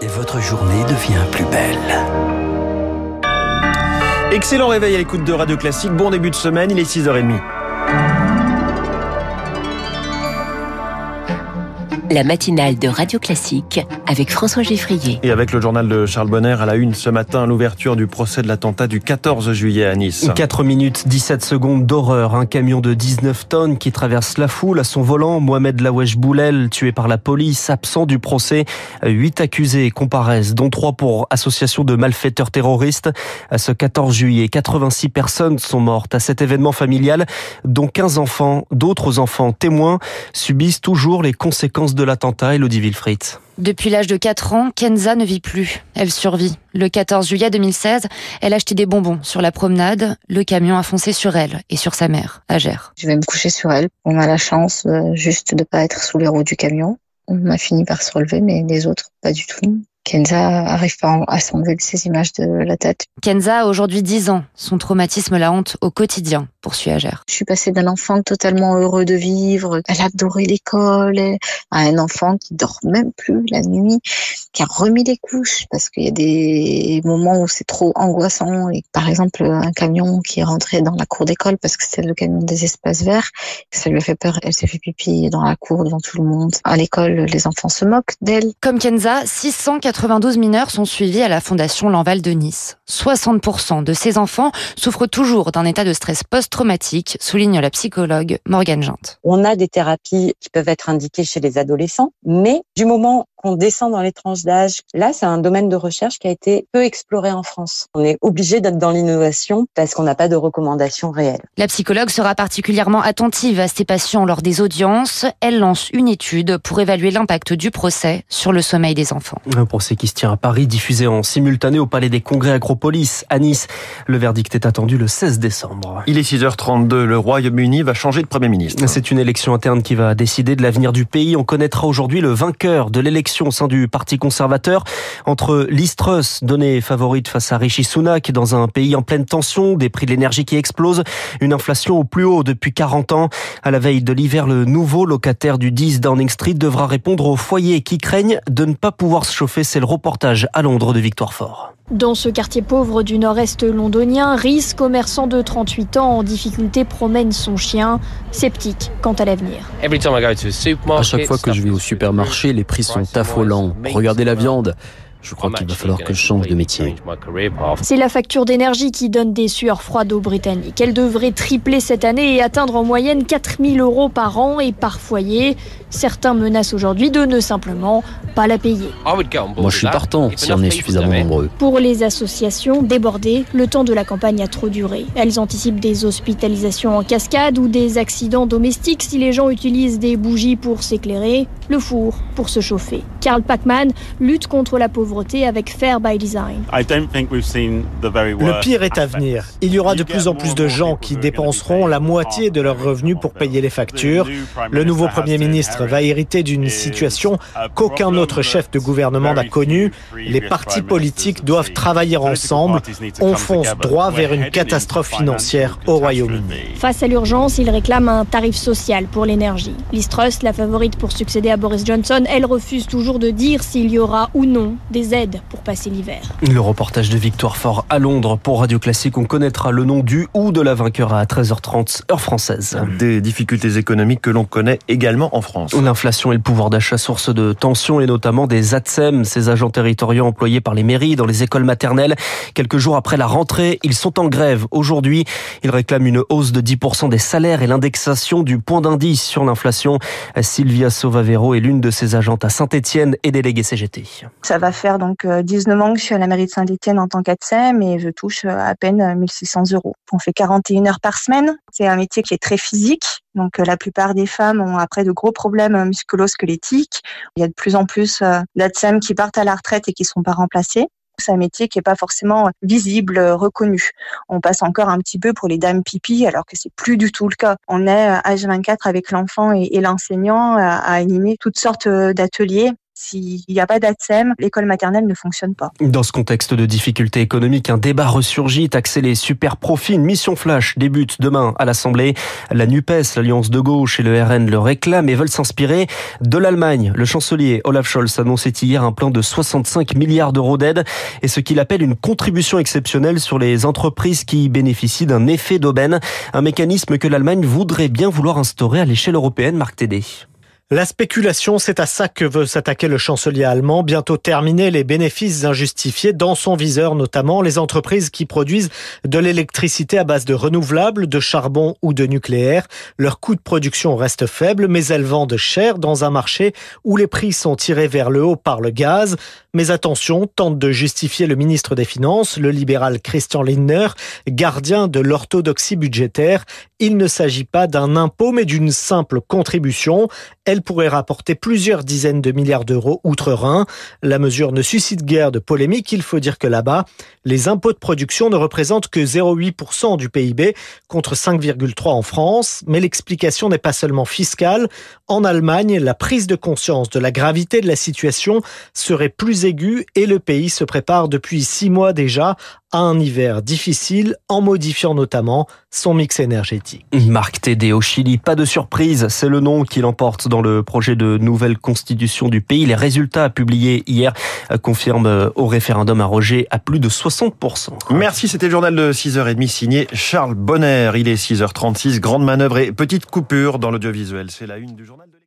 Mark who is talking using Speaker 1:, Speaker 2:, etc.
Speaker 1: et votre journée devient plus belle.
Speaker 2: Excellent réveil à l'écoute de Radio Classique. Bon début de semaine, il est 6h30.
Speaker 3: La matinale de Radio Classique avec François Geffrier.
Speaker 2: Et avec le journal de Charles Bonner à la une ce matin, l'ouverture du procès de l'attentat du 14 juillet à Nice.
Speaker 4: 4 minutes 17 secondes d'horreur. Un camion de 19 tonnes qui traverse la foule à son volant. Mohamed Lawesh Boulel, tué par la police, absent du procès. 8 accusés comparaissent, dont 3 pour association de malfaiteurs terroristes. À ce 14 juillet, 86 personnes sont mortes à cet événement familial, dont 15 enfants. D'autres enfants témoins subissent toujours les conséquences de l'attentat, Elodie Wilfried.
Speaker 5: Depuis l'âge de 4 ans, Kenza ne vit plus. Elle survit. Le 14 juillet 2016, elle a acheté des bonbons sur la promenade. Le camion a foncé sur elle et sur sa mère, Agère.
Speaker 6: Je vais me coucher sur elle. On a la chance euh, juste de pas être sous les roues du camion. On a fini par se relever, mais les autres, pas du tout. Kenza arrive pas à s'enlever de ces images de la tête.
Speaker 5: Kenza a aujourd'hui 10 ans. Son traumatisme la honte au quotidien, poursuit Agère.
Speaker 6: Je suis passée d'un enfant totalement heureux de vivre, elle adorait l'école, à un enfant qui dort même plus la nuit, qui a remis les couches parce qu'il y a des moments où c'est trop angoissant. Et par exemple, un camion qui est rentré dans la cour d'école parce que c'est le camion des espaces verts, ça lui a fait peur. Elle s'est fait pipi dans la cour devant tout le monde. À l'école, les enfants se moquent d'elle.
Speaker 5: Comme Kenza, 692 mineurs sont suivis à la Fondation Lanval de Nice. 60% de ces enfants souffrent toujours d'un état de stress post-traumatique, souligne la psychologue Morgane Jante.
Speaker 7: On a des thérapies qui peuvent être indiquées chez les adolescents, mais du moment qu'on descend dans les tranches d'âge, là, c'est un domaine de recherche qui a été peu exploré en France. On est obligé d'être dans l'innovation parce qu'on n'a pas de recommandations réelles.
Speaker 5: La psychologue sera particulièrement attentive à ces patients lors des audiences. Elle lance une étude pour évaluer l'impact du procès sur le sommeil des enfants.
Speaker 4: Un procès qui se tient à Paris, diffusé en simultané au Palais des Congrès Acropolis à Nice. Le verdict est attendu le 16 décembre.
Speaker 2: Il est 6h32. Le Royaume-Uni va changer de Premier ministre.
Speaker 4: C'est une élection interne qui va décider de l'avenir du pays. On connaîtra aujourd'hui le vainqueur de l'élection au sein du Parti conservateur entre Liz donnée favorite face à Rishi Sunak dans un pays en pleine tension, des prix de l'énergie qui explosent, une inflation au plus haut depuis 40 ans. À la veille de l'hiver, le nouveau locataire du 10 Downing Street devra répondre aux foyers qui craignent de ne pas pouvoir se chauffer. C'est le reportage à Londres de Victoire Fort.
Speaker 8: Dans ce quartier pauvre du nord-est londonien, Rhys, commerçant de 38 ans en difficulté, promène son chien, sceptique quant à l'avenir.
Speaker 9: À chaque fois que je vais au supermarché, les prix sont affolants. Regardez la viande. Je crois qu'il va falloir que je change de métier.
Speaker 8: C'est la facture d'énergie qui donne des sueurs froides aux Britanniques. Elle devrait tripler cette année et atteindre en moyenne 4000 euros par an et par foyer. Certains menacent aujourd'hui de ne simplement pas la payer.
Speaker 9: Moi, je suis partant si on est suffisamment nombreux.
Speaker 8: Pour les associations débordées, le temps de la campagne a trop duré. Elles anticipent des hospitalisations en cascade ou des accidents domestiques si les gens utilisent des bougies pour s'éclairer, le four pour se chauffer. Karl Pachman lutte contre la pauvreté avec Fair by Design.
Speaker 10: Le pire est à venir. Il y aura de plus en plus de gens qui dépenseront la moitié de leurs revenus pour payer les factures. Le nouveau Premier ministre va hériter d'une situation qu'aucun autre chef de gouvernement n'a connue. Les partis politiques doivent travailler ensemble. On fonce droit vers une catastrophe financière au Royaume-Uni.
Speaker 8: Face à l'urgence, il réclame un tarif social pour l'énergie. Liz Truss, la favorite pour succéder à Boris Johnson, elle refuse toujours de dire s'il y aura ou non des aides pour passer l'hiver.
Speaker 4: Le reportage de Victoire Fort à Londres pour Radio Classique. On connaîtra le nom du ou de la vainqueur à 13h30 heure française.
Speaker 2: Des difficultés économiques que l'on connaît également en France.
Speaker 4: L'inflation et le pouvoir d'achat source de tensions et notamment des ATSEM, ces agents territoriaux employés par les mairies dans les écoles maternelles. Quelques jours après la rentrée, ils sont en grève. Aujourd'hui, ils réclament une hausse de 10% des salaires et l'indexation du point d'indice sur l'inflation. Sylvia Sauvavero est l'une de ces agentes à Saint-Etienne et déléguée CGT.
Speaker 11: Ça va faire donc 19 ans que je suis à la mairie de Saint-Etienne en tant qu'ATSEM et je touche à peine 1600 euros. On fait 41 heures par semaine. C'est un métier qui est très physique. Donc la plupart des femmes ont après de gros problèmes musculo-squelettiques. Il y a de plus en plus d'ATSEM qui partent à la retraite et qui sont pas remplacés. C'est un métier qui n'est pas forcément visible, reconnu. On passe encore un petit peu pour les dames pipi, alors que c'est plus du tout le cas. On est H24 avec l'enfant et, l'enseignant à animer toutes sortes d'ateliers S'il n'y a pas d'ATSEM, l'école maternelle ne fonctionne pas.
Speaker 4: Dans ce contexte de difficultés économiques, un débat ressurgit, taxer les super profits. Une mission flash débute demain à l'Assemblée. La NUPES, l'Alliance de gauche et le RN le réclament et veulent s'inspirer de l'Allemagne. Le chancelier Olaf Scholz annonçait hier un plan de 65 milliards d'euros d'aide et ce qu'il appelle une contribution exceptionnelle sur les entreprises qui bénéficient d'un effet d'aubaine. Un mécanisme que l'Allemagne voudrait bien vouloir instaurer à l'échelle européenne, Marc Tédé.
Speaker 10: La spéculation, c'est à ça que veut s'attaquer le chancelier allemand. Bientôt terminer les bénéfices injustifiés dans son viseur, notamment les entreprises qui produisent de l'électricité à base de renouvelables, de charbon ou de nucléaire. Leur coût de production reste faible, mais elles vendent cher dans un marché où les prix sont tirés vers le haut par le gaz. Mais attention, tente de justifier le ministre des Finances, le libéral Christian Lindner, gardien de l'orthodoxie budgétaire. Il ne s'agit pas d'un impôt, mais d'une simple contribution. Pourrait rapporter plusieurs dizaines de milliards d'euros outre-Rhin. La mesure ne suscite guère de polémique. Il faut dire que là-bas, les impôts de production ne représentent que 0,8% du PIB contre 5,3% en France. Mais l'explication n'est pas seulement fiscale. En Allemagne, la prise de conscience de la gravité de la situation serait plus aiguë et le pays se prépare depuis six mois déjà à un hiver difficile en modifiant notamment son mix énergétique.
Speaker 4: Marc Tédé au Chili, pas de surprise, c'est le nom qui l'emporte dans le projet de nouvelle constitution du pays. Les résultats publiés hier confirment au référendum à Roger à plus de 60%.
Speaker 2: Merci, c'était le journal de 6h30 signé Charles Bonner. Il est 6h36, grande manœuvre et petite coupure dans l'audiovisuel. C'est la une du journal de